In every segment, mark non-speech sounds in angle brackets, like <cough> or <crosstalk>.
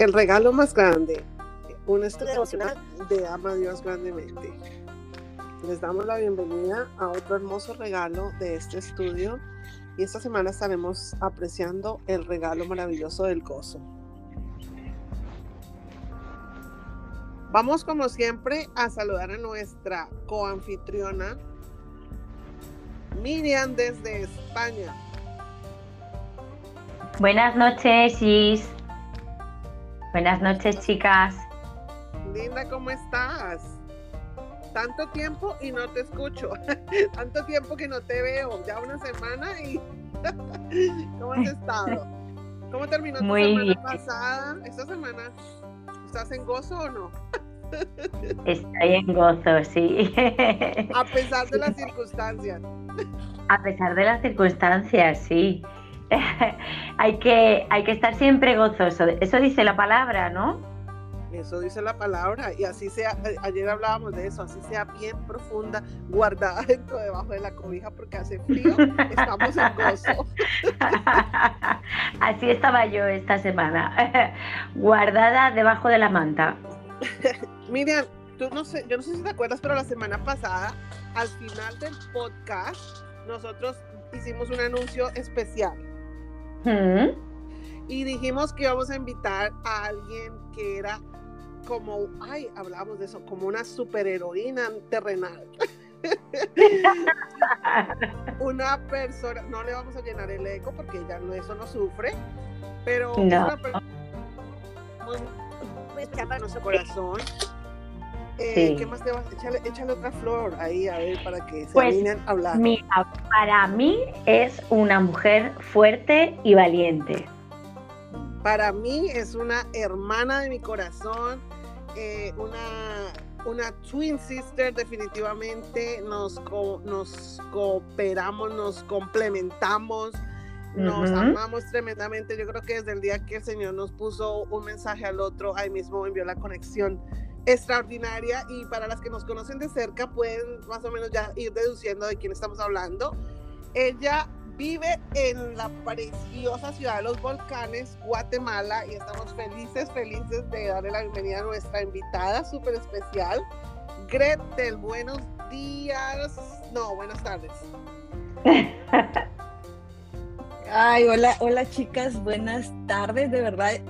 El regalo más grande, un estudio devocional de Ama a Dios grandemente. Les damos la bienvenida a otro hermoso regalo de este estudio y esta semana estaremos apreciando el regalo maravilloso del gozo. Vamos como siempre a saludar a nuestra coanfitriona Miriam desde España. Buenas noches, Gis. Buenas noches, chicas. Linda, ¿cómo estás? Tanto tiempo y no te escucho. <laughs> Tanto tiempo que no te veo. Ya una semana y. <laughs> ¿Cómo has estado? ¿Cómo terminó tu semana pasada? ¿Esta semana estás en gozo o no? <laughs> Estoy en gozo, sí. A pesar de las circunstancias. A pesar de las circunstancias, sí. <laughs> hay, que, hay que estar siempre gozoso. Eso dice la palabra, ¿no? Eso dice la palabra y así sea, ayer hablábamos de eso, así sea bien profunda, guardada <laughs> dentro debajo de la cobija porque hace frío, <laughs> estamos en gozo. así estaba yo esta semana, guardada debajo de la manta. Miriam, tú no sé, yo no sé si te acuerdas, pero la semana pasada, al final del podcast, nosotros hicimos un anuncio especial. Y dijimos que íbamos a invitar a alguien que era como, ay, hablábamos de eso, como una superheroína terrenal. <laughs> una persona, no le vamos a llenar el eco porque ella no, eso no sufre, pero no. una persona muy para nuestro corazón. Eh, ¿Qué más te vas? Échale, échale, otra flor ahí a ver para que se pues, a hablar. Mira, para mí es una mujer fuerte y valiente. Para mí es una hermana de mi corazón, eh, una, una twin sister definitivamente, nos, nos cooperamos, nos complementamos, nos amamos tremendamente. Yo creo que desde el día que el Señor nos puso un mensaje al otro, ahí mismo envió la conexión extraordinaria y para las que nos conocen de cerca pueden más o menos ya ir deduciendo de quién estamos hablando. Ella vive en la preciosa ciudad de los volcanes, Guatemala, y estamos felices, felices de darle la bienvenida a nuestra invitada súper especial, Gretel. Buenos días, no, buenas tardes. <laughs> Ay, hola, hola chicas, buenas tardes, de verdad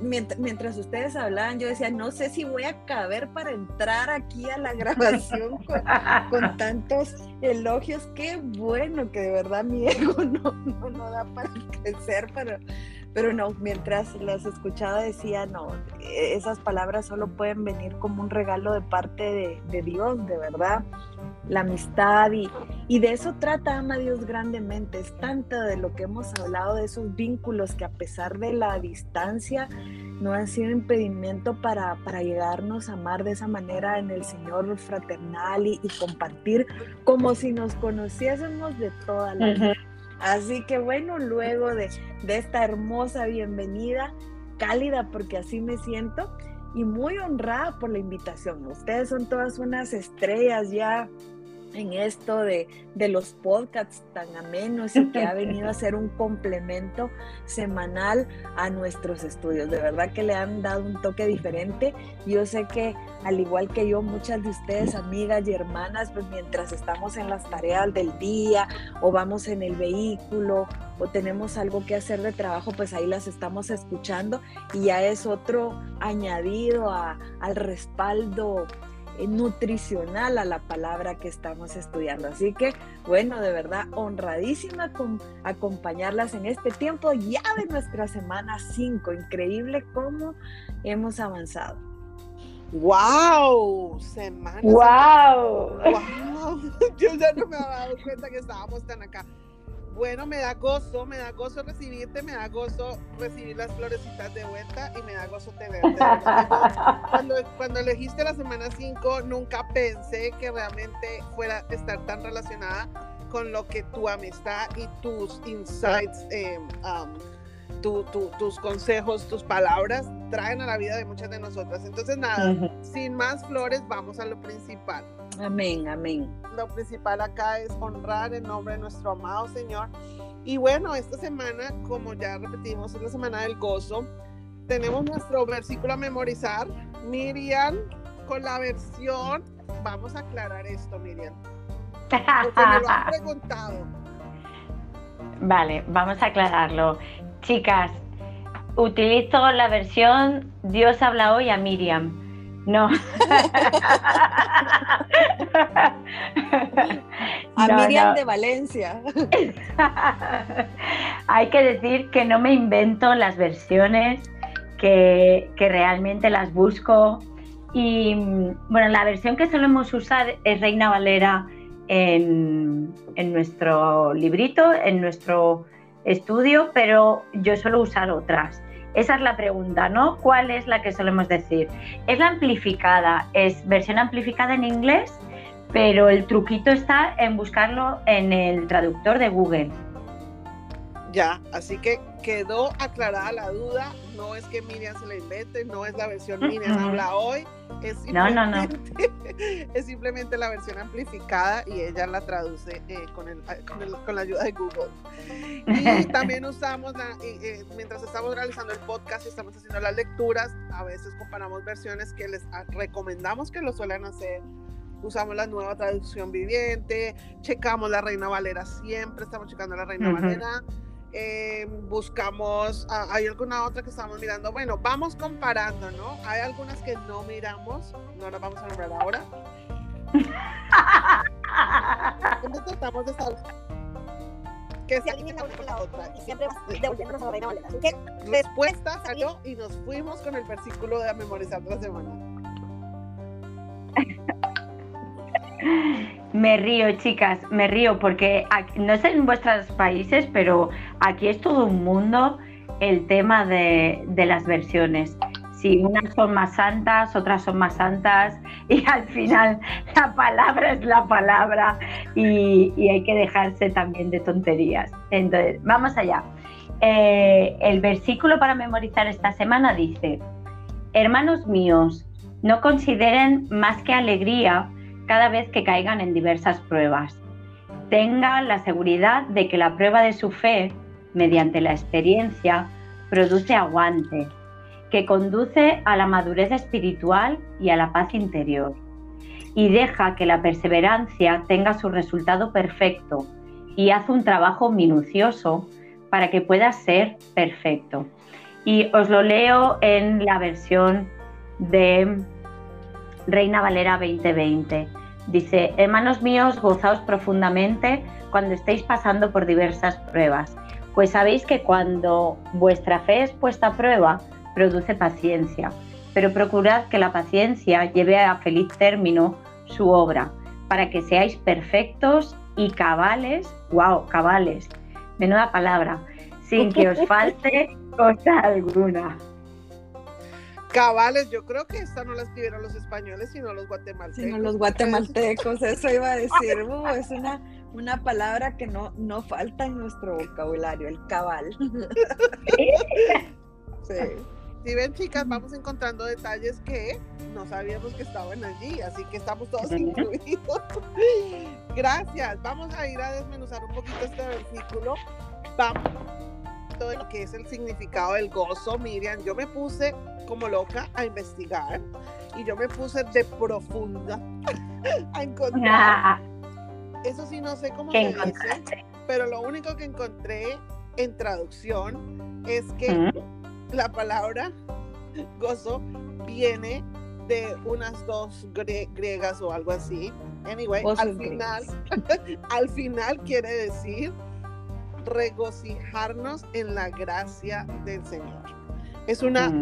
mientras, ustedes hablaban, yo decía, no sé si voy a caber para entrar aquí a la <laughs> grabación con, tantos elogios. Qué bueno que de verdad mi ego <laughs> no, no, da para crecer, pero, pero no, mientras las escuchaba decía, no, esas palabras solo pueden venir como un regalo de parte de, de Dios, de verdad la amistad y, y, de eso trata Ama Dios grandemente. Es tanto de lo que hemos hablado, de esos vínculos que a pesar de la distancia no han sido impedimento para, para llegarnos a amar de esa manera en el Señor fraternal y, compartir como si nos conociésemos de toda la vida. Así que bueno, luego de, de esta hermosa bienvenida, cálida porque así me siento, y muy honrada por la invitación. Ustedes son todas unas estrellas ya en esto de, los podcasts tan amenos y que ha <laughs> venido a ser un complemento semanal a nuestros estudios. De verdad que le han dado un toque diferente. Yo sé que al igual que yo, muchas de ustedes, amigas y hermanas, pues mientras estamos en las tareas del día o vamos en el vehículo o tenemos algo que hacer de trabajo, pues ahí las estamos escuchando y ya es otro añadido al respaldo nutricional a la palabra que estamos estudiando. Así que, bueno, de verdad, honradísima con acompañarlas en este tiempo ya de nuestra semana 5. Increíble cómo hemos avanzado. ¡Wow! Semana. ¡Wow! ¡Wow! <laughs> Yo ya no me había dado cuenta que estábamos tan acá. Bueno, me da gozo, me da gozo recibirte, me da gozo recibir las florecitas de vuelta y me da gozo tenerte. <laughs> Cuando, cuando elegiste la semana 5, nunca pensé que realmente fuera estar tan relacionada con lo que tu amistad y tus insights, eh, tus consejos, tus palabras traen a la vida de muchas de nosotras. Entonces, nada, sin más flores, vamos a lo principal. Amén, amén. Lo principal acá es honrar el nombre de nuestro amado Señor. Y bueno, esta semana, como ya repetimos, es la semana del gozo. tenemos nuestro versículo a memorizar. Miriam, con la versión, vamos a aclarar esto, Miriam. Porque me lo han <laughs> preguntado. Vale, vamos a aclararlo. Chicas, utilizo la versión Dios habla hoy a Miriam. No. <laughs> <laughs> a Miriam de Valencia. <laughs> Hay que decir que no me invento las versiones, que, que realmente las busco. Y bueno, la versión que solemos usar es Reina Valera en, en nuestro librito, en nuestro estudio, pero yo suelo usar otras. Esa es la pregunta, ¿no? ¿Cuál es la que solemos decir? Es la amplificada, es versión amplificada en inglés, pero el truquito está en buscarlo en el traductor de Google. Ya, así que quedó aclarada la duda. No es que Miriam se la invente, no es la versión Miriam habla hoy, es simplemente, <laughs> es simplemente la versión amplificada y ella la traduce eh, con, con, la ayuda de Google. Y <laughs> también usamos, eh, mientras estamos realizando el podcast y estamos haciendo las lecturas, a veces comparamos versiones que les recomendamos que lo suelen hacer usamos la nueva traducción viviente, checamos la Reina Valera siempre, estamos checando la Reina Valera. Eh, buscamos, ah, hay alguna otra que estamos mirando. Bueno, vamos comparando, ¿no? Hay algunas que no miramos, no las vamos a nombrar ahora. <laughs> Tratamos de saber que se alineen una con la otra y siempre <laughs> devolviéndonos a la reina Valera. Así que respuesta salió y nos fuimos con el versículo de memorizar la semana. <laughs> Me río, chicas, me río porque no sé en vuestros países, pero aquí es todo un mundo el tema de, las versiones. Si unas son más santas, otras son más santas <laughs> y al final la palabra es la palabra y, hay que dejarse también de tonterías. Entonces, vamos allá. Eh, el versículo para memorizar esta semana dice, hermanos míos, no consideren más que alegría cada vez que caigan en diversas pruebas. Tengan la seguridad de que la prueba de su fe, mediante la experiencia, produce aguante, que conduce a la madurez espiritual y a la paz interior, y deja que la perseverancia tenga su resultado perfecto y hace un trabajo minucioso para que pueda ser perfecto. Y os lo leo en la versión de Reina Valera 2020. Dice, hermanos míos, gozaos profundamente cuando estéis pasando por diversas pruebas, pues sabéis que cuando vuestra fe es puesta a prueba, produce paciencia, pero procurad que la paciencia lleve a feliz término su obra, para que seáis perfectos y cabales, wow, cabales, menuda palabra, sin que os falte cosa alguna cabales, yo creo que esta no la escribieron los españoles, sino los guatemaltecos. Sino los guatemaltecos, <laughs> eso iba a decir. Uh, es una, una palabra que no, no falta en nuestro vocabulario, el cabal. <laughs> sí. Si ven, chicas, vamos encontrando detalles que no sabíamos que estaban allí, así que estamos todos incluidos. Gracias. Vamos a ir a desmenuzar un poquito este versículo. Vamos de lo que es el significado del gozo, Miriam, yo me puse como loca a investigar y yo me puse de profunda <laughs> a encontrar. <laughs> Eso sí, no sé cómo se dice, pero lo único que encontré en traducción es que la palabra gozo viene de unas dos griegas o algo así. Anyway, al final, <laughs> al final quiere decir regocijarnos en la gracia del Señor. Es una,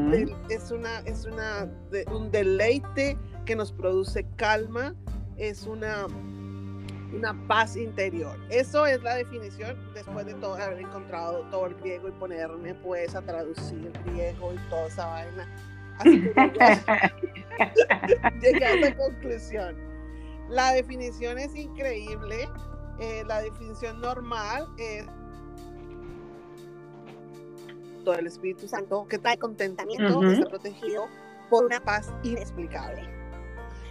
es una, es una, un deleite que nos produce calma, es una, una paz interior. Eso es la definición después de todo haber encontrado todo el griego y ponerme pues a traducir el griego y toda esa vaina. Así que <laughs> llegué, <laughs> a esa conclusión. La definición es increíble. Eh, la definición normal es del Espíritu Santo que trae contentamiento, está protegido por una paz inexplicable.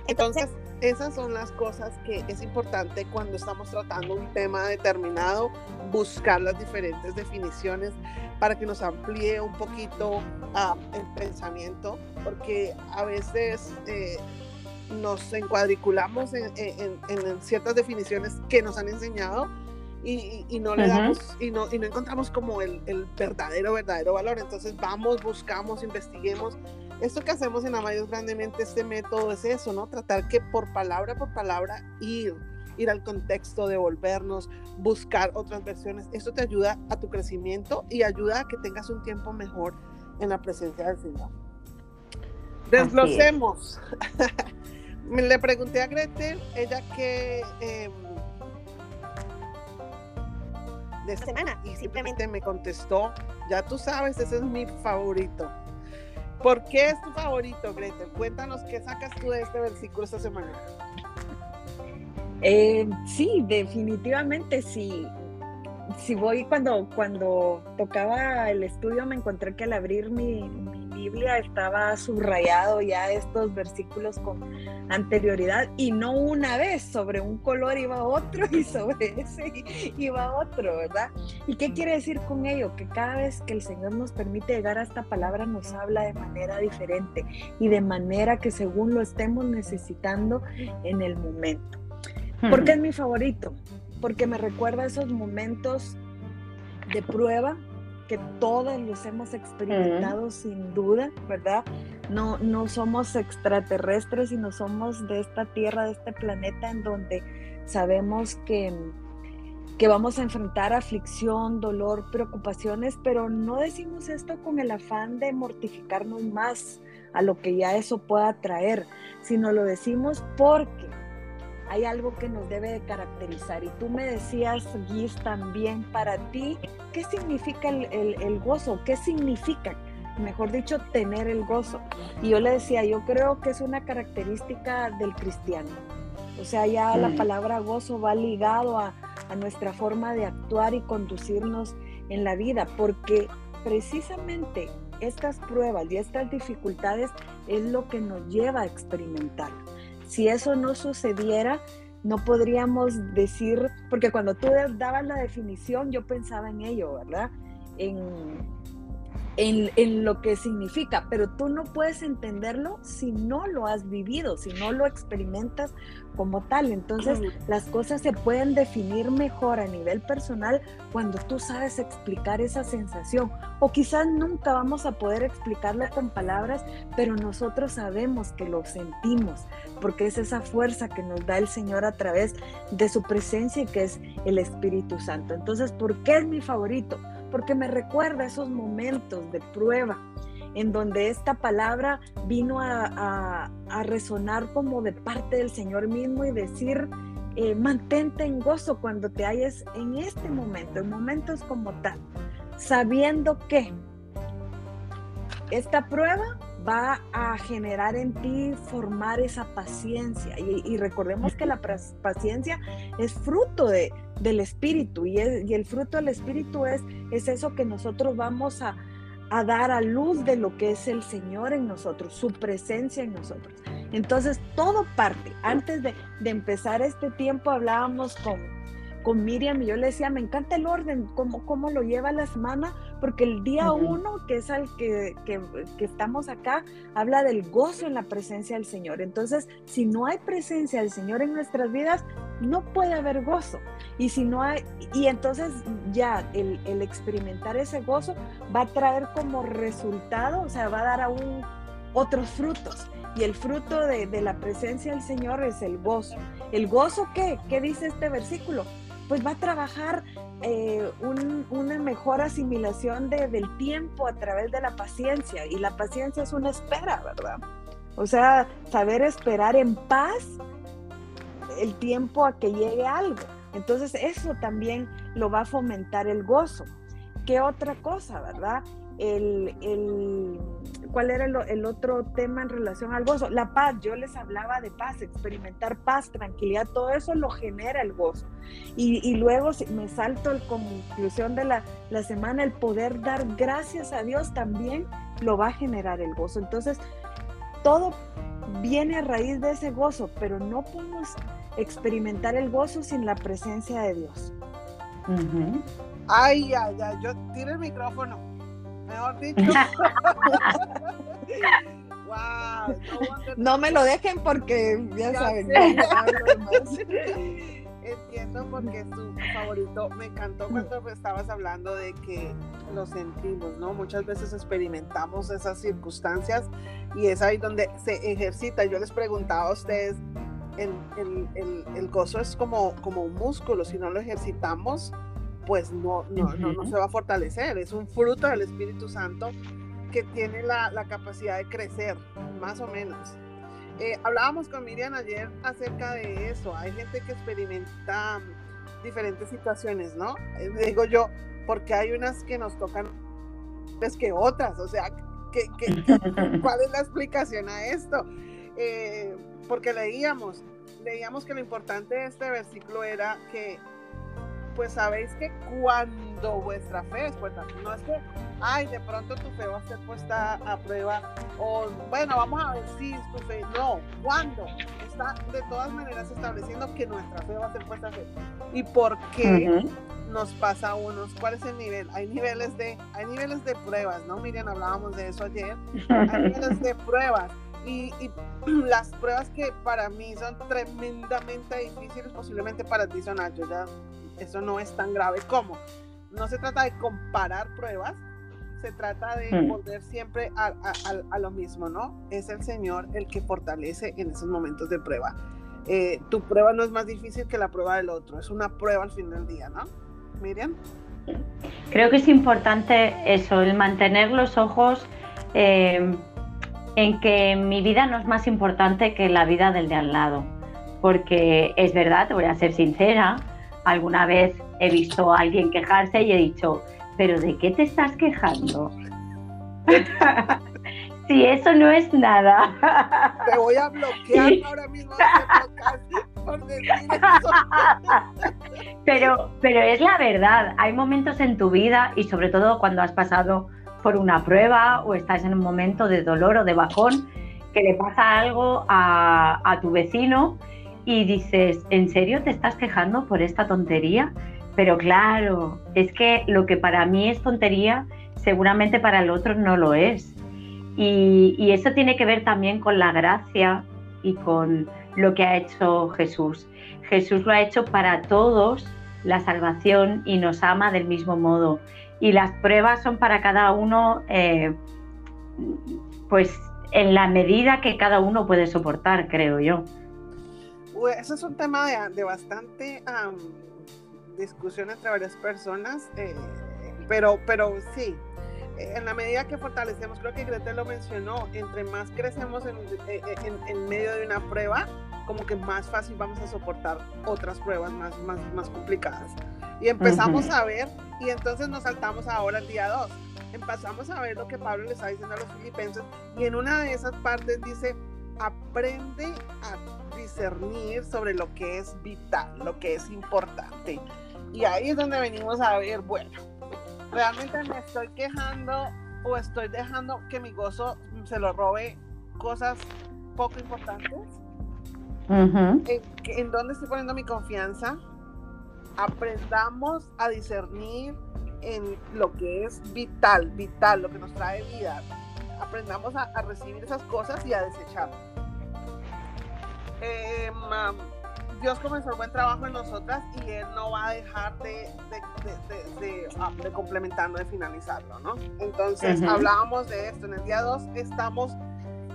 Entonces, esas son las cosas que es importante cuando estamos tratando un tema determinado, buscar las diferentes definiciones para que nos amplíe un poquito uh, el pensamiento, porque a veces eh, nos encuadriculamos en, en, en, ciertas definiciones que nos han enseñado y, y no le damos y no, y no encontramos como el, el, verdadero, verdadero valor. Entonces vamos, buscamos, investiguemos. Esto que hacemos en Amayos Grandemente, este método es eso, ¿no? Tratar que por palabra por palabra ir, ir al contexto, devolvernos, buscar otras versiones. Esto te ayuda a tu crecimiento y ayuda a que tengas un tiempo mejor en la presencia del Señor. Desglosemos. <laughs> Le pregunté a Gretel, ella que eh, de esta semana y simplemente me contestó, ya tú sabes, ese es mi favorito. ¿Por qué es tu favorito, Gretel? Cuéntanos qué sacas tú de este versículo esta semana. Eh, sí, definitivamente sí. Si voy cuando, cuando tocaba el estudio me encontré que al abrir mi, Biblia estaba subrayado ya estos versículos con anterioridad y no una vez, sobre un color iba otro <laughs> y sobre ese iba otro, ¿verdad? ¿Y qué quiere decir con ello? Que cada vez que el Señor nos permite llegar a esta palabra nos habla de manera diferente y de manera que según lo estemos necesitando en el momento. ¿Por qué es mi favorito? Porque me recuerda esos momentos de prueba que todos los hemos experimentado sin duda, ¿verdad? No, no somos extraterrestres y no somos de esta tierra, de este planeta en donde sabemos que, que vamos a enfrentar aflicción, dolor, preocupaciones, pero no decimos esto con el afán de mortificarnos más a lo que ya eso pueda traer, sino lo decimos porque hay algo que nos debe de caracterizar. Y tú me decías, Guis, también para ti, ¿qué significa el, gozo? ¿Qué significa, mejor dicho, tener el gozo? Y yo le decía, yo creo que es una característica del cristiano. O sea, ya la mm. palabra gozo va ligado a, a nuestra forma de actuar y conducirnos en la vida, porque precisamente estas pruebas y estas dificultades es lo que nos lleva a experimentar. Si eso no sucediera, no podríamos decir, porque cuando tú dabas la definición, yo pensaba en ello, ¿verdad? En, en, lo que significa, pero tú no puedes entenderlo si no lo has vivido, si no lo experimentas como tal. Entonces las cosas se pueden definir mejor a nivel personal cuando tú sabes explicar esa sensación. O quizás nunca vamos a poder explicarlo con palabras, pero nosotros sabemos que lo sentimos, porque es esa fuerza que nos da el Señor a través de su presencia y que es el Espíritu Santo. Entonces, ¿por qué es mi favorito? Porque me recuerda esos momentos de prueba en donde esta palabra vino a, resonar como de parte del Señor mismo y decir, eh, mantente en gozo cuando te halles en este momento, en momentos como tal, sabiendo que esta prueba va a generar en ti formar esa paciencia. Y, recordemos que la paciencia es fruto de, del Espíritu y, el fruto del Espíritu es, es eso que nosotros vamos a, a dar a luz de lo que es el Señor en nosotros, su presencia en nosotros. Entonces, todo parte. Antes de, de empezar este tiempo hablábamos con, con Miriam y yo le decía, me encanta el orden, cómo, cómo lo lleva la semana, porque el día uno, que es al que, que, estamos acá, habla del gozo en la presencia del Señor. Entonces, si no hay presencia del Señor en nuestras vidas, no puede haber gozo. Y si no hay, y entonces ya el, el experimentar ese gozo va a traer como resultado, o sea, va a dar aún otros frutos. Y el fruto de, de, la presencia del Señor es el gozo. ¿El gozo qué? ¿Qué dice este versículo? Pues va a trabajar eh, una mejor asimilación del tiempo a través de la paciencia. Y la paciencia es una espera, ¿verdad? O sea, saber esperar en paz el tiempo a que llegue algo. Entonces eso también lo va a fomentar el gozo. ¿Qué otra cosa, verdad? El, el, ¿Cuál era el, otro tema en relación al gozo? La paz. Yo les hablaba de paz, experimentar paz, tranquilidad, todo eso lo genera el gozo. Y, luego me salto la conclusión de la, la semana, el poder dar gracias a Dios también lo va a generar el gozo. Entonces, todo viene a raíz de ese gozo, pero no podemos experimentar el gozo sin la presencia de Dios. Ay, ay, ay, yo tiro el micrófono. Mejor dicho. <laughs> wow, no, me lo dejen porque ya, saben. Entiendo porque es tu favorito. Me encantó cuando estabas hablando de que lo sentimos, ¿no? Muchas veces experimentamos esas circunstancias y es ahí donde se ejercita. Yo les preguntaba a ustedes, el, el, el, gozo es como, como un músculo, si no lo ejercitamos, pues no, no, no, no, se va a fortalecer. Es un fruto del Espíritu Santo que tiene la, la capacidad de crecer, más o menos. Eh, hablábamos con Miriam ayer acerca de eso. Hay gente que experimenta diferentes situaciones, ¿no? Eh, digo yo, porque hay unas que nos tocan pues que otras, o sea, ¿qué, <laughs> cuál es la explicación a esto? Eh, porque leíamos, leíamos que lo importante de este versículo era que pues sabéis que cuando vuestra fe es puesta, no es que, ay, de pronto tu fe va a ser puesta a prueba, o bueno, vamos a ver si tu fe, no, cuando está de todas maneras estableciendo que nuestra fe va a ser puesta a prueba. ¿Y por qué nos pasa a unos? ¿Cuál es el nivel? Hay niveles de, hay niveles de pruebas, ¿no? Miriam, hablábamos de eso ayer, hay <laughs> niveles de pruebas. Y, y, <clears throat> las pruebas que para mí son tremendamente difíciles, posiblemente para ti son altas, ya eso no es tan grave como. No se trata de comparar pruebas, se trata de hmm. volver siempre a, lo mismo, ¿no? Es el Señor el que fortalece en esos momentos de prueba. Eh, tu prueba no es más difícil que la prueba del otro, es una prueba al fin del día, ¿no? Miriam. Creo que es importante eso, el mantener los ojos eh, en que mi vida no es más importante que la vida del de al lado, porque es verdad, te voy a ser sincera, alguna vez he visto a alguien quejarse y he dicho, pero ¿de qué te estás quejando? <laughs> si eso no es nada. Te voy a bloquear ahora mismo por decir eso. <laughs> pero, pero es la verdad, hay momentos en tu vida y sobre todo cuando has pasado por una prueba o estás en un momento de dolor o de bajón, que le pasa algo a, a tu vecino y dices, ¿en serio te estás quejando por esta tontería? Pero claro, es que lo que para mí es tontería, seguramente para el otro no lo es. Y, eso tiene que ver también con la gracia y con lo que ha hecho Jesús. Jesús lo ha hecho para todos la salvación y nos ama del mismo modo. Y las pruebas son para cada uno, eh, pues en la medida que cada uno puede soportar, creo yo. Pues, eso es un tema de, bastante discusión entre varias personas, eh, pero, pero sí, eh, en la medida que fortalecemos, creo que Grete lo mencionó, entre más crecemos en, eh, en, medio de una prueba, como que más fácil vamos a soportar otras pruebas más, más, más complicadas. Y empezamos a ver, y entonces nos saltamos ahora al día 2. Empezamos a ver lo que Pablo le está diciendo a los filipenses, y en una de esas partes dice, aprende a discernir sobre lo que es vital, lo que es importante. Y ahí es donde venimos a ver, bueno, realmente me estoy quejando o estoy dejando que mi gozo se lo robe cosas poco importantes. ¿En, ¿En dónde estoy poniendo mi confianza? Aprendamos a discernir en lo que es vital, vital, lo que nos trae vida. Aprendamos a, a recibir esas cosas y a desechar eh, Dios comenzó el buen trabajo en nosotras y Él no va a dejar de, de, ah, complementarlo, de finalizarlo, ¿no? Entonces, hablábamos de esto. En el día 2 estamos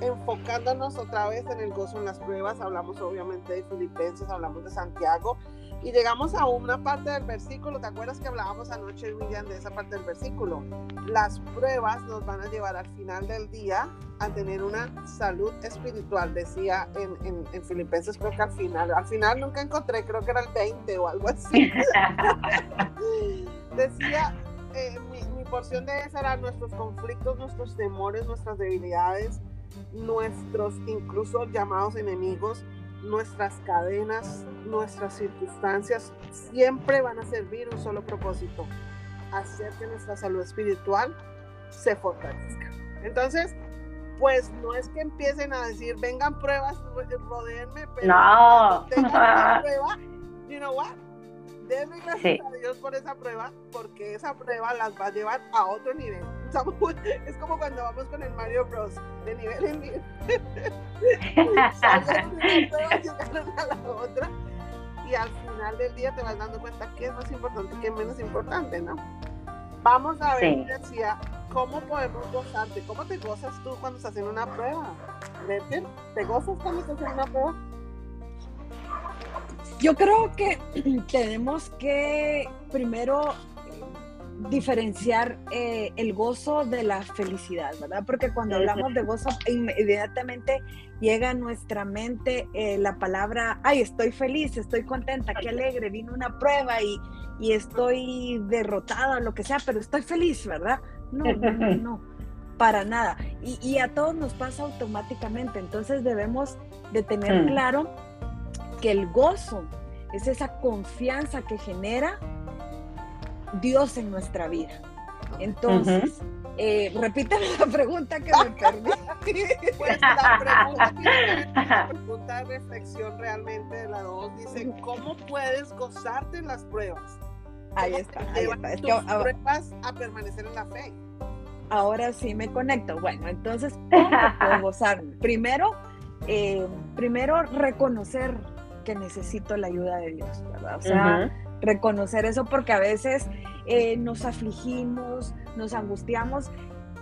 enfocándonos otra vez en el gozo en las pruebas. Hablamos obviamente de Filipenses, hablamos de Santiago y llegamos a una parte del versículo, ¿te acuerdas que hablábamos anoche, William, de esa parte del versículo? Las pruebas nos van a llevar al final del día a tener una salud espiritual, decía en, en, Filipenses, creo que al final, al final nunca encontré, creo que era el 20 o algo así. <laughs> decía, eh, mi, mi porción de esa era nuestros conflictos, nuestros temores, nuestras debilidades, nuestros incluso llamados enemigos nuestras cadenas, nuestras circunstancias siempre van a servir un solo propósito, hacer que nuestra salud espiritual se fortalezca. Entonces, pues no es que empiecen a decir, vengan pruebas, rodeenme, pero no. tengan una <laughs> prueba, you know what? Denle gracias a Dios por esa prueba, porque esa prueba las va a llevar a otro nivel. <laughs> Es como cuando vamos con el Mario Bros. de nivel en nivel. <laughs> a la otra y al final del día te vas dando cuenta que es más importante que menos importante, ¿no? Vamos a ver, decía, ¿cómo podemos gozarte? ¿Cómo te gozas tú cuando estás en una prueba? ¿Te gozas cuando estás en una prueba? Yo creo que <clears throat> tenemos que primero diferenciar eh, el gozo de la felicidad, ¿verdad? Porque cuando hablamos de gozo, inmediatamente llega a nuestra mente eh, la palabra, ay, estoy feliz, estoy contenta, qué alegre, vino una prueba y, y estoy derrotada, lo que sea, pero estoy feliz, ¿verdad? No, no, no, no para nada. Y, y, a todos nos pasa automáticamente, entonces debemos de tener mm. claro que el gozo es esa confianza que genera Dios en nuestra vida. Entonces, eh, repítame la pregunta que me perdí. <laughs> Pues la pregunta, la pregunta de reflexión realmente de la dos dice, ¿cómo puedes gozarte en las pruebas? Ahí está, ahí está. Es tus pruebas a permanecer en la fe. Ahora sí me conecto. Bueno, entonces, ¿cómo puedo <laughs> gozarme? Primero, eh, primero reconocer que necesito la ayuda de Dios, ¿verdad? O sea, reconocer eso porque a veces eh, nos afligimos, nos angustiamos,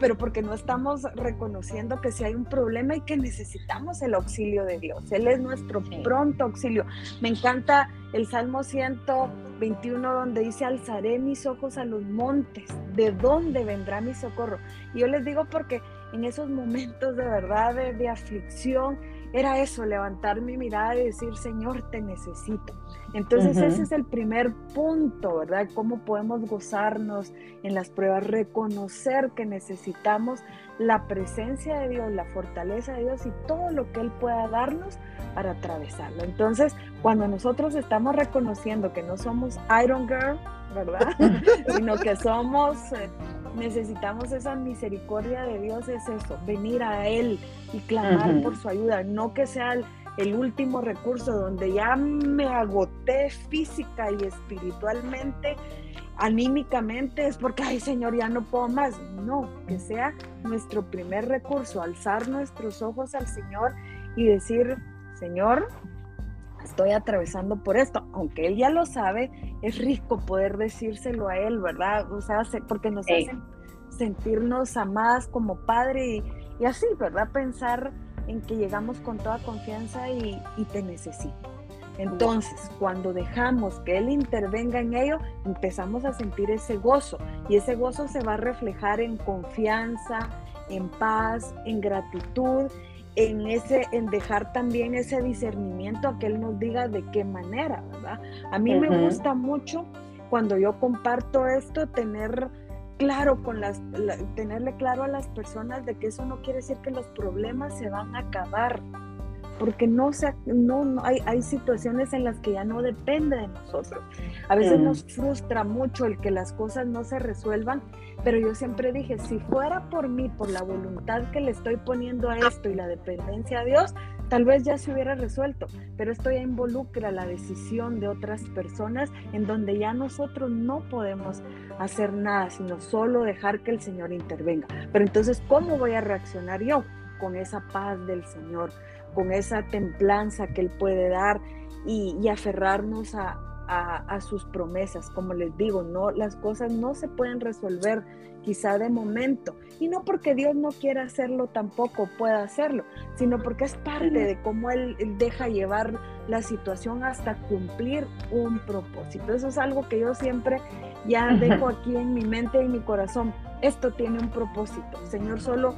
pero porque no estamos reconociendo que si hay un problema y que necesitamos el auxilio de Dios. Él es nuestro pronto auxilio. Me encanta el Salmo 121 donde dice, alzaré mis ojos a los montes, ¿de dónde vendrá mi socorro? Y yo les digo porque en esos momentos de verdad, de aflicción, era eso, levantar mi mirada y decir, Señor, te necesito. Entonces ese es el primer punto, ¿verdad? Cómo podemos gozarnos en las pruebas, reconocer que necesitamos la presencia de Dios, la fortaleza de Dios y todo lo que Él pueda darnos para atravesarlo. Entonces, cuando nosotros estamos reconociendo que no somos Iron Girl, ¿verdad? <laughs> sino que somos... Eh, necesitamos esa misericordia de Dios, es eso, venir a Él y clamar por su ayuda, no que sea el, último recurso donde ya me agoté física y espiritualmente, anímicamente, es porque, ay Señor, ya no puedo más. No, que sea nuestro primer recurso, alzar nuestros ojos al Señor y decir, Señor, estoy atravesando por esto, aunque él ya lo sabe, es rico poder decírselo a él, ¿verdad? O sea, porque nos hace sentirnos amadas como padre y, así, ¿verdad? Pensar en que llegamos con toda confianza y, y te necesito. Entonces, cuando dejamos que Él intervenga en ello, empezamos a sentir ese gozo y ese gozo se va a reflejar en confianza, en paz, en gratitud en ese en dejar también ese discernimiento a que él nos diga de qué manera, ¿verdad? A mí me gusta mucho cuando yo comparto esto tener claro con las tenerle claro a las personas de que eso no quiere decir que los problemas se van a acabar, porque no, se, no, hay, hay, situaciones en las que ya no depende de nosotros. A veces nos frustra mucho el que las cosas no se resuelvan, pero yo siempre dije, si fuera por mí, por la voluntad que le estoy poniendo a esto y la dependencia a Dios, tal vez ya se hubiera resuelto, pero esto ya involucra la decisión de otras personas en donde ya nosotros no podemos hacer nada, sino solo dejar que el Señor intervenga. Pero entonces, ¿cómo voy a reaccionar yo? Con esa paz del Señor, con esa templanza que Él puede dar y, aferrarnos a, a, sus promesas. Como les digo, no, las cosas no se pueden resolver quizá de momento. Y no porque Dios no quiera hacerlo tampoco pueda hacerlo, sino porque es parte de cómo Él deja llevar la situación hasta cumplir un propósito. Eso es algo que yo siempre ya dejo aquí en mi mente y en mi corazón. Esto tiene un propósito. Señor, solo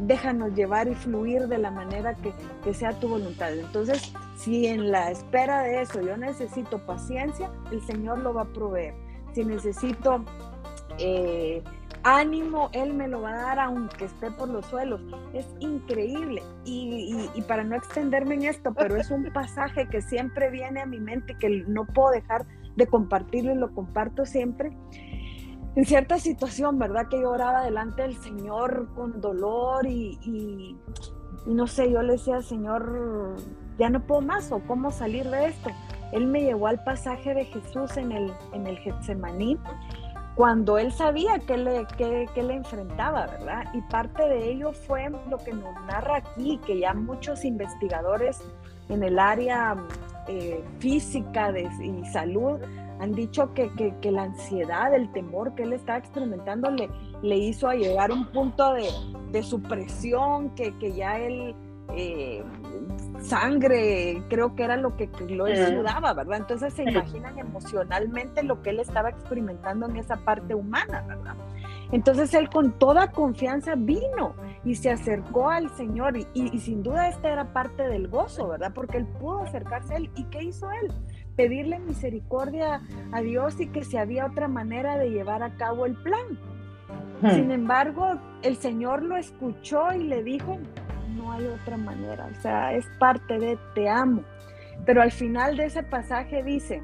déjanos llevar y fluir de la manera que, sea tu voluntad. Entonces, si en la espera de eso yo necesito paciencia, el Señor lo va a proveer. Si necesito eh, ánimo, Él me lo va a dar aunque esté por los suelos. Es increíble. Y, y, para no extenderme en esto, pero es un pasaje que siempre viene a mi mente que no puedo dejar de compartirlo y lo comparto siempre. En cierta situación, ¿verdad? Que yo oraba delante del Señor con dolor y, y, no sé, yo le decía, Señor, ya no puedo más o cómo salir de esto. Él me llevó al pasaje de Jesús en el, en el Getsemaní cuando él sabía que le, que, le enfrentaba, ¿verdad? Y parte de ello fue lo que nos narra aquí, que ya muchos investigadores en el área eh, física de, y salud han dicho que, la ansiedad, el temor que él estaba experimentando le, le hizo a llegar a un punto de, de supresión, que, ya él eh, sangre, creo que era lo que lo sudaba, ¿verdad? Entonces se imaginan emocionalmente lo que él estaba experimentando en esa parte humana, ¿verdad? Entonces él con toda confianza vino y se acercó al Señor y, y, sin duda esta era parte del gozo, ¿verdad? Porque él pudo acercarse a él. ¿Y qué hizo él? Pedirle misericordia a Dios y que si había otra manera de llevar a cabo el plan. Sin embargo, el Señor lo escuchó y le dijo, no hay otra manera, o sea, es parte de te amo. Pero al final de ese pasaje dice,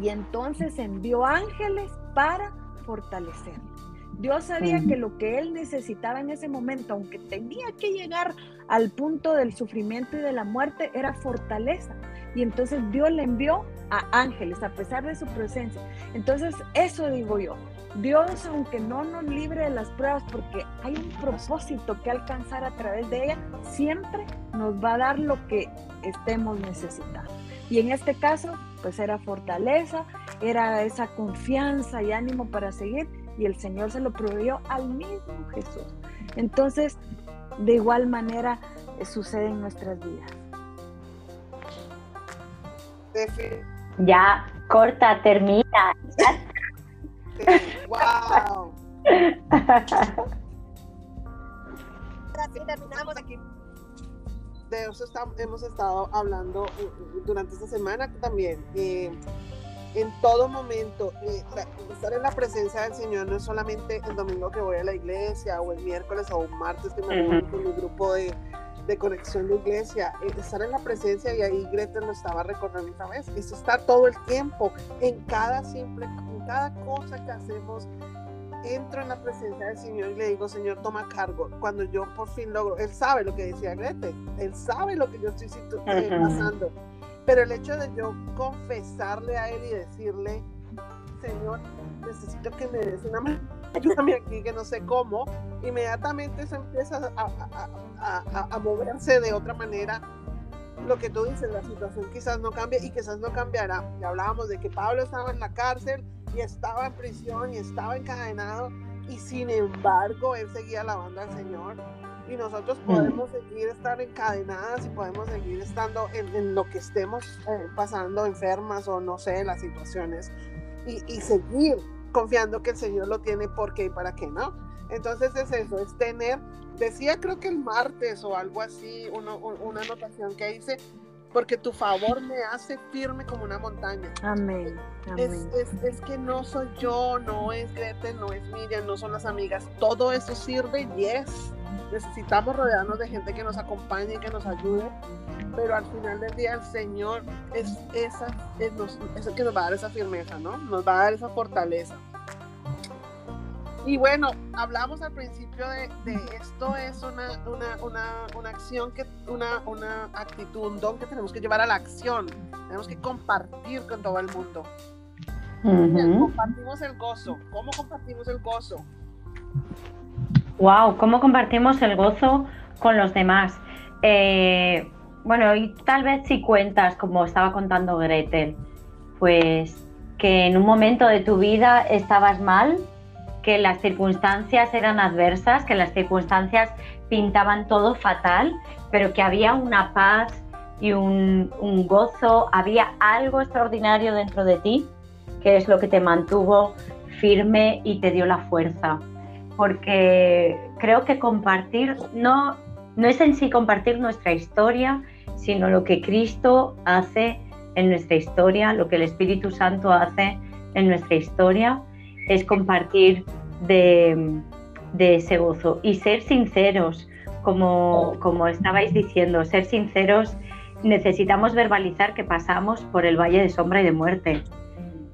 y entonces envió ángeles para fortalecerle. Dios sabía que lo que él necesitaba en ese momento, aunque tenía que llegar al punto del sufrimiento y de la muerte, era fortaleza. Y entonces Dios le envió a ángeles a pesar de su presencia. Entonces, eso digo yo, Dios, aunque no nos libre de las pruebas, porque hay un propósito que alcanzar a través de ella, siempre nos va a dar lo que estemos necesitando. Y en este caso, pues era fortaleza, era esa confianza y ánimo para seguir, y el Señor se lo proveyó al mismo Jesús. Entonces, de igual manera eh, sucede en nuestras vidas. Ya, corta, termina. ¡Wow! terminamos aquí. De eso hemos estado hablando eh, durante esta semana también. Eh, en todo momento, eh, estar en la presencia del Señor no es solamente el domingo que voy a la iglesia o el miércoles o un martes que me reúno con mi grupo de, de conexión de iglesia, estar en la presencia y ahí Greta lo estaba recordando esta vez, es estar todo el tiempo en cada simple cada cosa que hacemos, entro en la presencia del Señor y le digo, Señor, toma cargo. Cuando yo por fin logro, Él sabe lo que decía Grete, Él sabe lo que yo estoy eh, pasando. Pero el hecho de yo confesarle a Él y decirle, Señor, necesito que me des una mano, ayúdame aquí, que no sé cómo, inmediatamente eso empieza a, a moverse de otra manera lo que tú dices, la situación quizás no cambie y quizás no cambiará. Ya hablábamos de que Pablo estaba en la cárcel y estaba en prisión y estaba encadenado y sin embargo él seguía alabando al Señor y nosotros mm. podemos seguir estar encadenadas y podemos seguir estando en, lo que estemos eh, pasando enfermas o no sé, las situaciones y, y, seguir confiando que el Señor lo tiene por qué y para qué, ¿no? Entonces es eso, es tener, decía creo que el martes o algo así, una anotación que hice, porque tu favor me hace firme como una montaña. Amén. Es, que no soy yo, no es Grete, no es Miriam, no son las amigas. Todo eso sirve, yes. Necesitamos rodearnos de gente que nos acompañe que nos ayude, pero al final del día el Señor es esa, es, es el que nos va a dar esa firmeza, ¿no? Nos va a dar esa fortaleza. Y bueno, hablamos al principio de, esto es una, una, acción, que, una, una actitud, un don que tenemos que llevar a la acción. Tenemos que compartir con todo el mundo. Compartimos el gozo. ¿Cómo compartimos el gozo? Wow, ¿cómo compartimos el gozo con los demás? Eh, bueno, y tal vez si cuentas, como estaba contando Gretel, pues que en un momento de tu vida estabas mal que las circunstancias eran adversas, que las circunstancias pintaban todo fatal, pero que había una paz y un, gozo, había algo extraordinario dentro de ti, que es lo que te mantuvo firme y te dio la fuerza. Porque creo que compartir no, no es en sí compartir nuestra historia, sino lo que Cristo hace en nuestra historia, lo que el Espíritu Santo hace en nuestra historia es compartir de, ese gozo y ser sinceros, como, como estabais diciendo, ser sinceros, necesitamos verbalizar que pasamos por el valle de sombra y de muerte.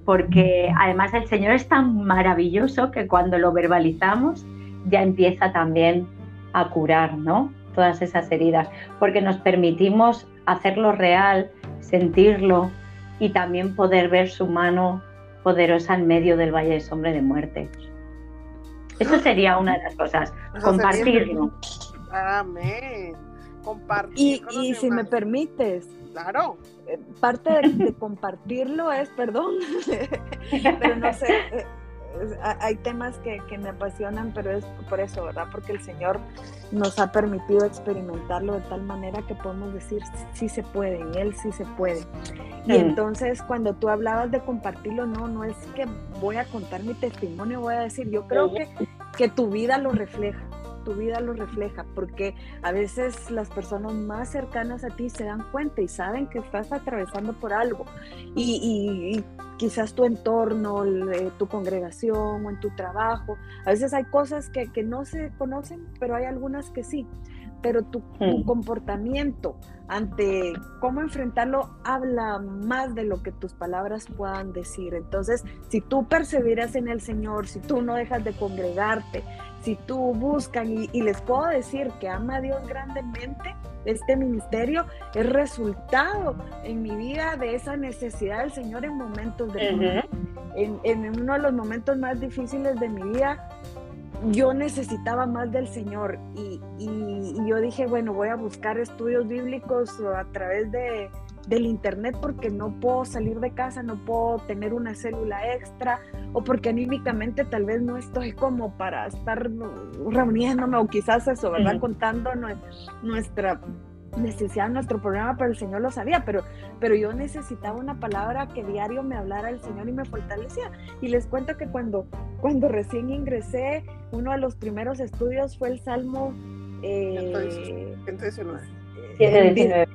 Porque además el Señor es tan maravilloso que cuando lo verbalizamos ya empieza también a curar, ¿no? Todas esas heridas, porque nos permitimos hacerlo real, sentirlo y también poder ver su mano poderosa en medio del valle de sombra de muerte. Eso sería una de las cosas, compartirlo. Amén. Compartir. Y, y si me permites. Claro. Eh, parte de, compartirlo es, perdón, <laughs> pero no sé, eh, hay temas que, me apasionan, pero es por eso, ¿verdad? Porque el Señor nos ha permitido experimentarlo de tal manera que podemos decir sí se puede, en Él sí se puede. Y entonces cuando tú hablabas de compartirlo, no, no es que voy a contar mi testimonio, voy a decir, yo creo que, que tu vida lo refleja tu vida lo refleja, porque a veces las personas más cercanas a ti se dan cuenta y saben que estás atravesando por algo. Y, quizás tu entorno, tu congregación o en tu trabajo, a veces hay cosas que, que no se conocen, pero hay algunas que sí pero tu, hmm. comportamiento ante cómo enfrentarlo habla más de lo que tus palabras puedan decir. Entonces, si tú perseveras en el Señor, si tú no dejas de congregarte, si tú buscas, y, les puedo decir que ama a Dios grandemente, este ministerio es resultado en mi vida de esa necesidad del Señor en momentos de... en, en uno de los momentos más difíciles de mi vida, yo necesitaba más del Señor y, yo dije, bueno, voy a buscar estudios bíblicos a través de, del internet porque no puedo salir de casa, no puedo tener una célula extra o porque anímicamente tal vez no estoy como para estar reuniéndome o quizás eso, ¿verdad? Contando nuestra necesidad nuestro programa, pero el Señor lo sabía, pero, pero yo necesitaba una palabra que diario me hablara el Señor y me fortalecía. Y les cuento que cuando, cuando recién ingresé, uno de los primeros estudios fue el Salmo... Eh,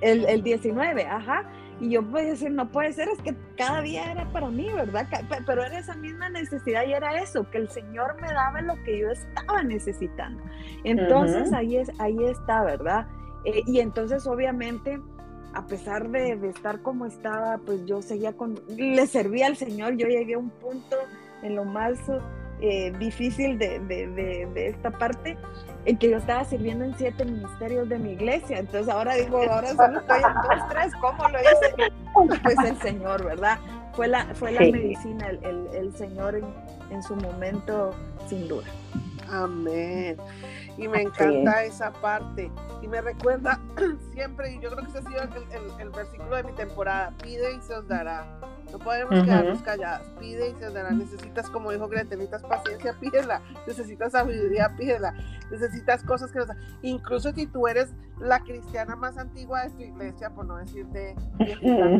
el, el, 19, ajá. Y yo puedo decir, no puede ser, es que cada día era para mí, ¿verdad? Pero era esa misma necesidad y era eso, que el Señor me daba lo que yo estaba necesitando. Entonces ahí, es, ahí está, ¿verdad? Eh, y entonces obviamente, a pesar de, estar como estaba, pues yo seguía con, le servía al Señor, yo llegué a un punto en lo más eh, difícil de, de, esta parte, en que yo estaba sirviendo en siete ministerios de mi iglesia. Entonces ahora digo, ahora solo estoy en dos, tres, ¿cómo lo hice? Pues el Señor, ¿verdad? Fue la, fue la medicina, el, el, el Señor en, en, su momento, sin duda. Amén. Y me encanta esa parte. Y me recuerda <clears throat> siempre, y yo creo que ese ha sido el, el, versículo de mi temporada, pide y se os dará. No podemos quedarnos calladas, pide y se os dará. Necesitas, como dijo Greta, necesitas paciencia, <laughs> pídela. Necesitas sabiduría, pídela. Necesitas cosas que nos... Incluso si tú eres la cristiana más antigua de tu iglesia, por no decirte... <laughs>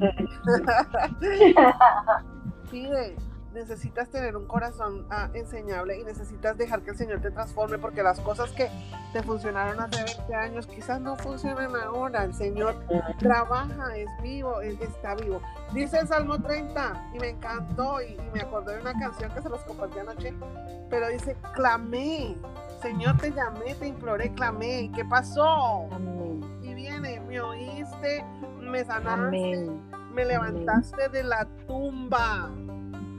<laughs> pide, necesitas tener un corazón ah, enseñable y necesitas dejar que el Señor te transforme porque las cosas que te funcionaron hace 20 años quizás no funcionan ahora. El Señor trabaja, es vivo, está vivo. Dice el Salmo 30 y me encantó y, me acordé de una canción que se los compartí anoche, pero dice, clamé, Señor te llamé, te imploré, clamé. ¿Qué pasó? Y viene, me oíste, me sanaste, me levantaste de la tumba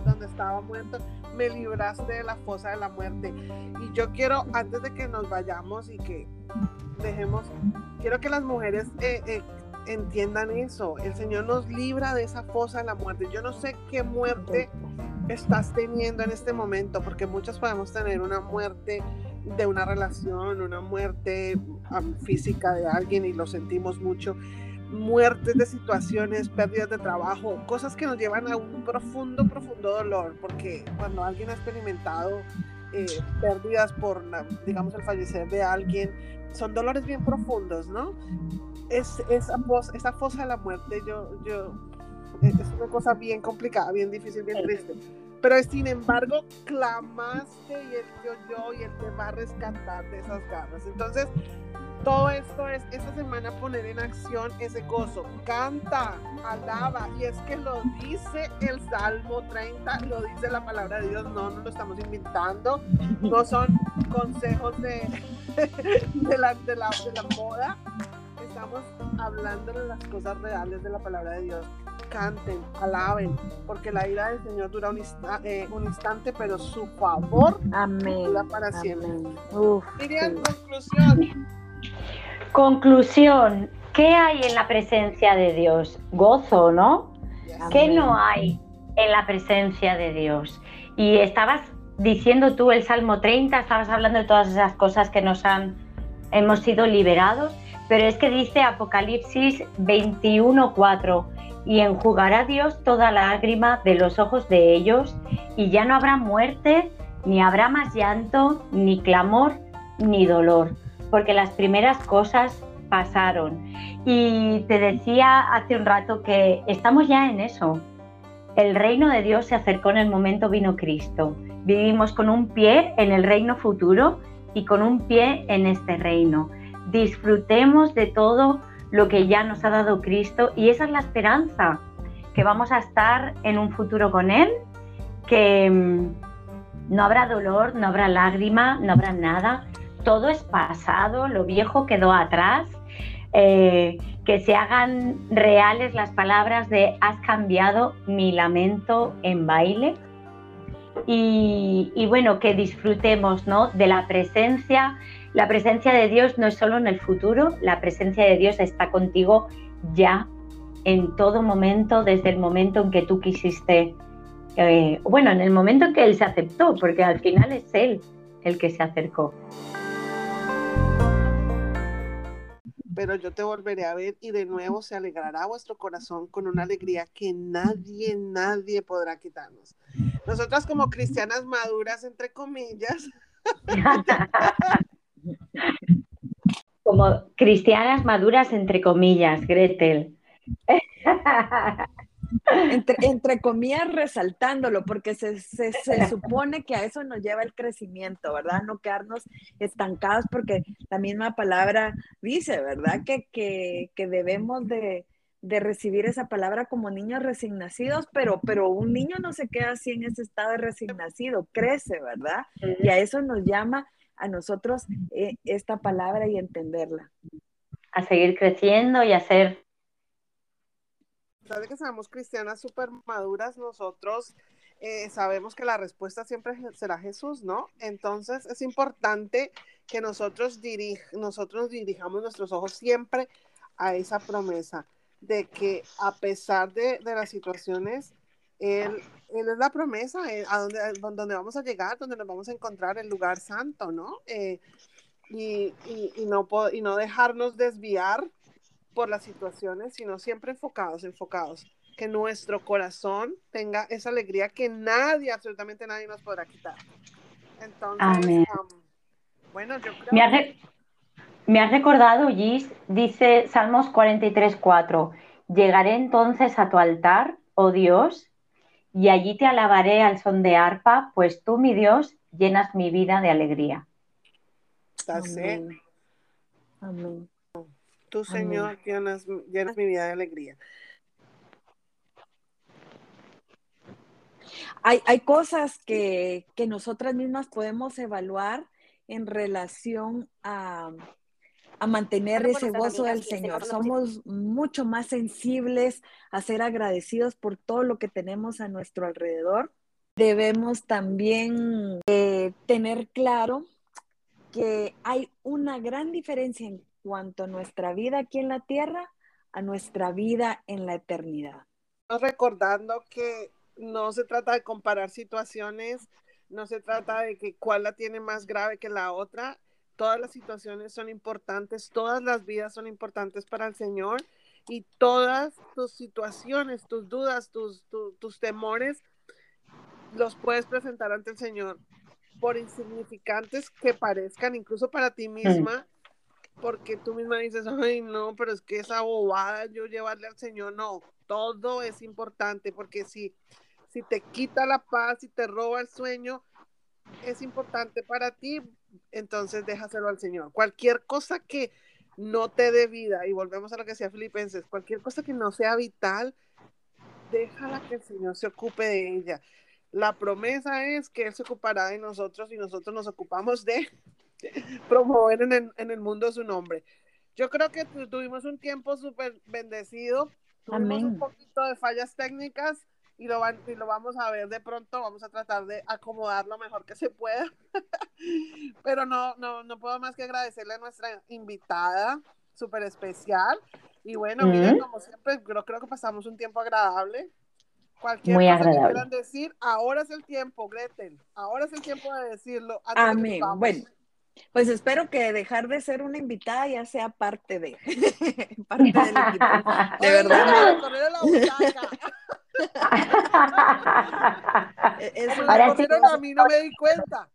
donde estaba muerto, me libraste de la fosa de la muerte. Y yo quiero, antes de que nos vayamos y que dejemos, quiero que las mujeres eh, eh, entiendan eso. El Señor nos libra de esa fosa de la muerte. Yo no sé qué muerte estás teniendo en este momento, porque muchos podemos tener una muerte de una relación, una muerte física de alguien y lo sentimos mucho muertes de situaciones, pérdidas de trabajo, cosas que nos llevan a un profundo, profundo dolor, porque cuando alguien ha experimentado eh, pérdidas por, digamos, el fallecer de alguien, son dolores bien profundos, ¿no? Es, esa, esa fosa de la muerte, yo, yo, es una cosa bien complicada, bien difícil, bien triste. Pero sin embargo, clamaste y él te oyó y él te va a rescatar de esas garras. Entonces, todo esto es esta semana poner en acción ese gozo. Canta, alaba. Y es que lo dice el Salmo 30, lo dice la palabra de Dios. No, no lo estamos inventando. No son consejos de, <laughs> de, la, de, la, moda. Estamos hablando de las cosas reales de la palabra de Dios. Canten, alaben, porque la ira del Señor dura un, eh, instante, pero su favor dura para siempre. Uf, conclusión. Conclusión, ¿qué hay en la presencia de Dios? Gozo, ¿no? ¿Qué no hay en la presencia de Dios? Y estabas diciendo tú el Salmo 30, estabas hablando de todas esas cosas que nos han, hemos sido liberados, pero es que dice Apocalipsis 21.4, y enjugará Dios toda lágrima de los ojos de ellos, y ya no habrá muerte, ni habrá más llanto, ni clamor, ni dolor, porque las primeras cosas pasaron. Y te decía hace un rato que estamos ya en eso. El reino de Dios se acercó en el momento vino Cristo. Vivimos con un pie en el reino futuro y con un pie en este reino. Disfrutemos de todo lo que ya nos ha dado Cristo y esa es la esperanza, que vamos a estar en un futuro con Él, que mm, no habrá dolor, no habrá lágrima, no habrá nada, todo es pasado, lo viejo quedó atrás, eh, que se hagan reales las palabras de has cambiado mi lamento en baile. Y, bueno, que disfrutemos ¿no? de la presencia. La presencia de Dios no es solo en el futuro, la presencia de Dios está contigo ya, en todo momento, desde el momento en que tú quisiste, eh, bueno, en el momento en que Él se aceptó, porque al final es Él el que se acercó. pero yo te volveré a ver y de nuevo se alegrará vuestro corazón con una alegría que nadie, nadie podrá quitarnos. Nosotras como cristianas maduras, entre comillas. <laughs> <laughs> como cristianas maduras, entre comillas, Gretel. entre, entre comillas resaltándolo, porque se, se, supone que a eso nos lleva el crecimiento, ¿verdad? No quedarnos estancados, porque la misma palabra dice, ¿verdad? Que, que, que debemos de, de, recibir esa palabra como niños recién nacidos, pero, pero un niño no se queda así en ese estado de recién nacido, crece, ¿verdad? Y a eso nos llama a nosotros eh, esta palabra y entenderla. A seguir creciendo y a ser de que seamos cristianas súper maduras, nosotros eh, sabemos que la respuesta siempre será Jesús, ¿no? Entonces es importante que nosotros, dirij nosotros dirijamos nuestros ojos siempre a esa promesa de que a pesar de, las situaciones, él, él, es la promesa eh, a donde, donde vamos a llegar, donde nos vamos a encontrar el lugar santo, ¿no? Eh, y, y, y, no y no dejarnos desviar por las situaciones, sino siempre enfocados, enfocados. Que nuestro corazón tenga esa alegría que nadie, absolutamente nadie nos podrá quitar. Entonces, bueno, yo creo... Me has, me recordado, Gis, dice Salmos 43, 4, llegaré entonces a tu altar, oh Dios, y allí te alabaré al son de arpa, pues tú, mi Dios, llenas mi vida de alegría. Amén. Amén. Tu Señor, llenas, llenas mi vida de alegría. Hay, hay cosas que, que, nosotras mismas podemos evaluar en relación a, a mantener ese gozo del Señor. Somos mucho más sensibles a ser agradecidos por todo lo que tenemos a nuestro alrededor. Debemos también eh, tener claro que hay una gran diferencia en cuanto a nuestra vida aquí en la tierra, a nuestra vida en la eternidad. Recordando que no se trata de comparar situaciones, no se trata de que cuál la tiene más grave que la otra. Todas las situaciones son importantes, todas las vidas son importantes para el Señor y todas tus situaciones, tus dudas, tus, tus temores, los puedes presentar ante el Señor por insignificantes que parezcan, incluso para ti misma, porque tú misma dices, ay, no, pero es que esa bobada yo llevarle al Señor, no, todo es importante, porque si, si te quita la paz, y te roba el sueño, es importante para ti, entonces déjaselo al Señor. Cualquier cosa que no te dé vida, y volvemos a lo que decía Filipenses, cualquier cosa que no sea vital, déjala que el Señor se ocupe de ella. La promesa es que Él se ocupará de nosotros y nosotros nos ocupamos de <laughs> promover en el, en el mundo su nombre. Yo creo que tuvimos un tiempo súper bendecido Tuvimos un poquito de fallas técnicas y lo, van, y lo vamos a ver de pronto, vamos a tratar de acomodar lo mejor que se pueda. <laughs> Pero no, no, no puedo más que agradecerle a nuestra invitada, súper especial. Y bueno, miren, como siempre, creo, creo que pasamos un tiempo agradable. Cualquier Muy cosa agradable. que quieran decir, ahora es el tiempo, Gretel. Ahora es el tiempo de decirlo. Amén. Bueno, pues espero que dejar de ser una invitada ya sea parte de, <laughs> parte del equipo. <laughs> De verdad, mira, me- corrieron la butaca. e- es Como una, Ahora sí. a mí, no me di cuenta.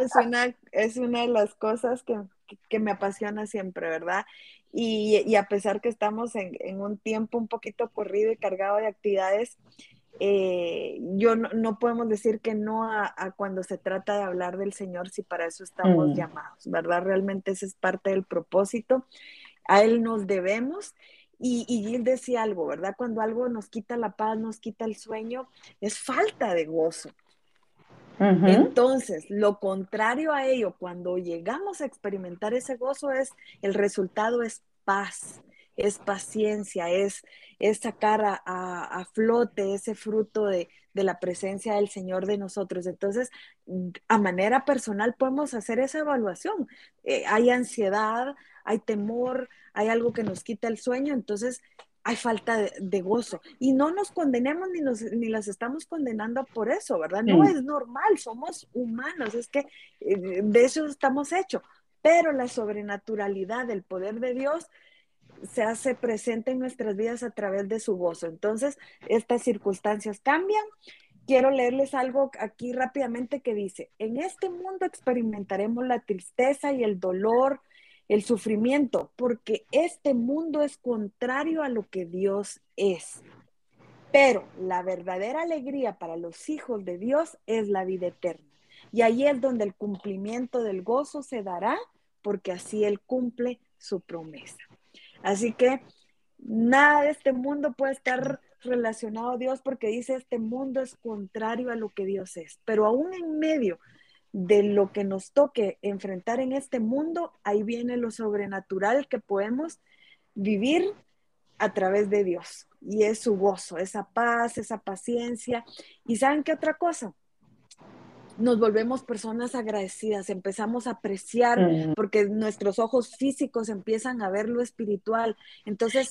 es una, es una de las cosas que, que- que me apasiona siempre, ¿verdad? Y, y a pesar que estamos en, en un tiempo un poquito corrido y cargado de actividades, eh, yo no, no podemos decir que no a, a cuando se trata de hablar del Señor si para eso estamos Mm. llamados, ¿verdad? Realmente ese es parte del propósito. A Él nos debemos. Y, y Gil decía algo, ¿verdad? Cuando algo nos quita la paz, nos quita el sueño, es falta de gozo. Entonces, lo contrario a ello, cuando llegamos a experimentar ese gozo, es el resultado es paz, es paciencia, es, es sacar a, a- a flote ese fruto de, de la presencia del Señor de nosotros. Entonces, a manera personal podemos hacer esa evaluación. Eh, hay ansiedad, hay temor, hay algo que nos quita el sueño, entonces hay falta de, de gozo. Y no nos condenemos ni, nos, ni las estamos condenando por eso, ¿verdad? No es normal, somos humanos, es que eh, de eso estamos hechos. Pero la sobrenaturalidad del poder de Dios se hace presente en nuestras vidas a través de su gozo. Entonces, estas circunstancias cambian. Quiero leerles algo aquí rápidamente que dice, en este mundo experimentaremos la tristeza y el dolor, el sufrimiento, porque este mundo es contrario a lo que Dios es. Pero la verdadera alegría para los hijos de Dios es la vida eterna. Y ahí es donde el cumplimiento del gozo se dará, porque así Él cumple su promesa. Así que nada de este mundo puede estar relacionado a Dios porque dice este mundo es contrario a lo que Dios es. Pero aún en medio de lo que nos toque enfrentar en este mundo, ahí viene lo sobrenatural que podemos vivir a través de Dios. Y es su gozo, esa paz, esa paciencia. ¿Y saben qué otra cosa? Nos volvemos personas agradecidas, empezamos a apreciar Mm. porque nuestros ojos físicos empiezan a ver lo espiritual. Entonces,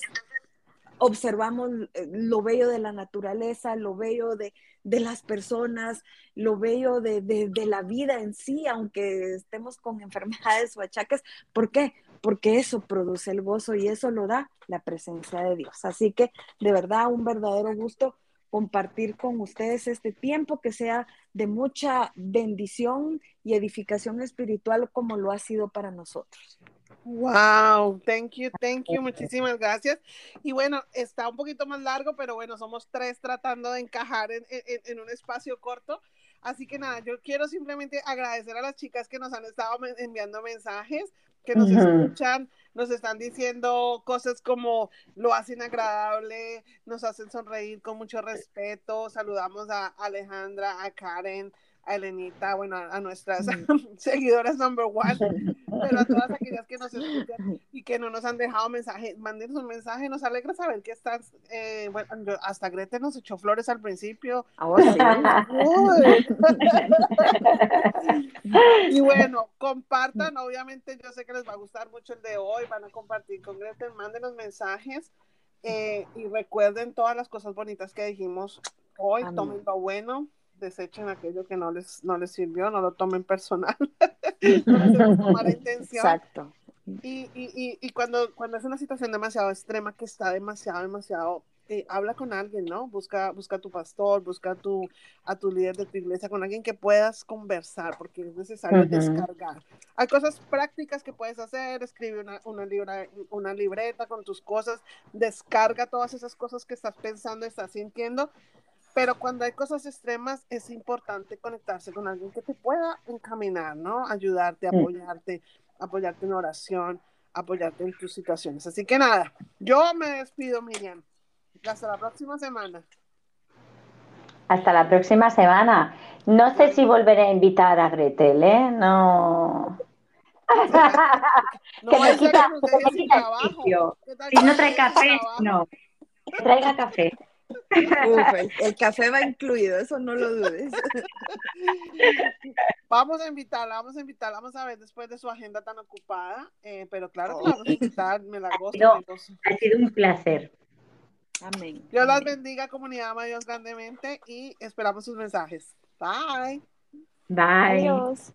observamos eh, lo bello de la naturaleza, lo bello de, de las personas, lo bello de, de, de, la vida en sí, aunque estemos con <laughs> enfermedades o achaques. ¿Por qué? Porque eso produce el gozo y eso lo da la presencia de Dios. Así que de verdad un verdadero gusto compartir con ustedes este tiempo que sea de mucha bendición y edificación espiritual como lo ha sido para nosotros. Wow, thank you, thank you, muchísimas gracias. Y bueno, está un poquito más largo, pero bueno, somos tres tratando de encajar en, en, en un espacio corto. Así que nada, yo quiero simplemente agradecer a las chicas que nos han estado enviando mensajes, que nos uh -huh. escuchan, nos están diciendo cosas como lo hacen agradable, nos hacen sonreír con mucho respeto. Saludamos a Alejandra, a Karen, a Elenita, bueno, a, a nuestras <laughs> seguidoras number one, pero a todas <laughs> aquellas que nos escuchan y que no nos han dejado mensaje, mándenos un mensaje, nos alegra saber que estás, eh, bueno, yo, hasta Grete nos echó flores al principio. Ahora sí. <laughs> y bueno, compartan, obviamente yo sé que les va a gustar mucho el de hoy, van a compartir con Grete, mándenos mensajes. Eh, y recuerden todas las cosas bonitas que dijimos hoy, Amén. tomen lo bueno, desechen aquello que no les, no les sirvió, no lo tomen personal, <laughs> <laughs> no mala intención. Exacto. Y, y, y, y, cuando, cuando es una situación demasiado extrema, que está demasiado, demasiado, eh, habla con alguien, ¿no? Busca, busca a tu pastor, busca a tu, a tu líder de tu iglesia, con alguien que puedas conversar, porque es necesario uh -huh. descargar. Hay cosas prácticas que puedes hacer, escribe una, una, libra, una libreta con tus cosas, descarga todas esas cosas que estás pensando, estás sintiendo, pero cuando hay cosas extremas es importante conectarse con alguien que te pueda encaminar, ¿no? Ayudarte, apoyarte, apoyarte en oración, apoyarte en tus situaciones. Así que nada, yo me despido, Miriam. Hasta la próxima semana. Hasta la próxima semana. No sé si volveré a invitar a Gretel, ¿eh? No. <laughs> No que me quita, que me quita el trabajo. sitio. ¿Qué tal Si no trae café, no. Traiga café. Uf, el, el café va incluido, eso no lo dudes. <laughs> Vamos a invitarla, vamos a invitarla, vamos a ver después de su agenda tan ocupada, eh, pero claro que la vamos a invitar, me la gozo, sido- me gozo. Ha sido un placer. Amén. Dios las bendiga, comunidad ama a Dios grandemente y esperamos sus mensajes. Bye. Bye. Adiós.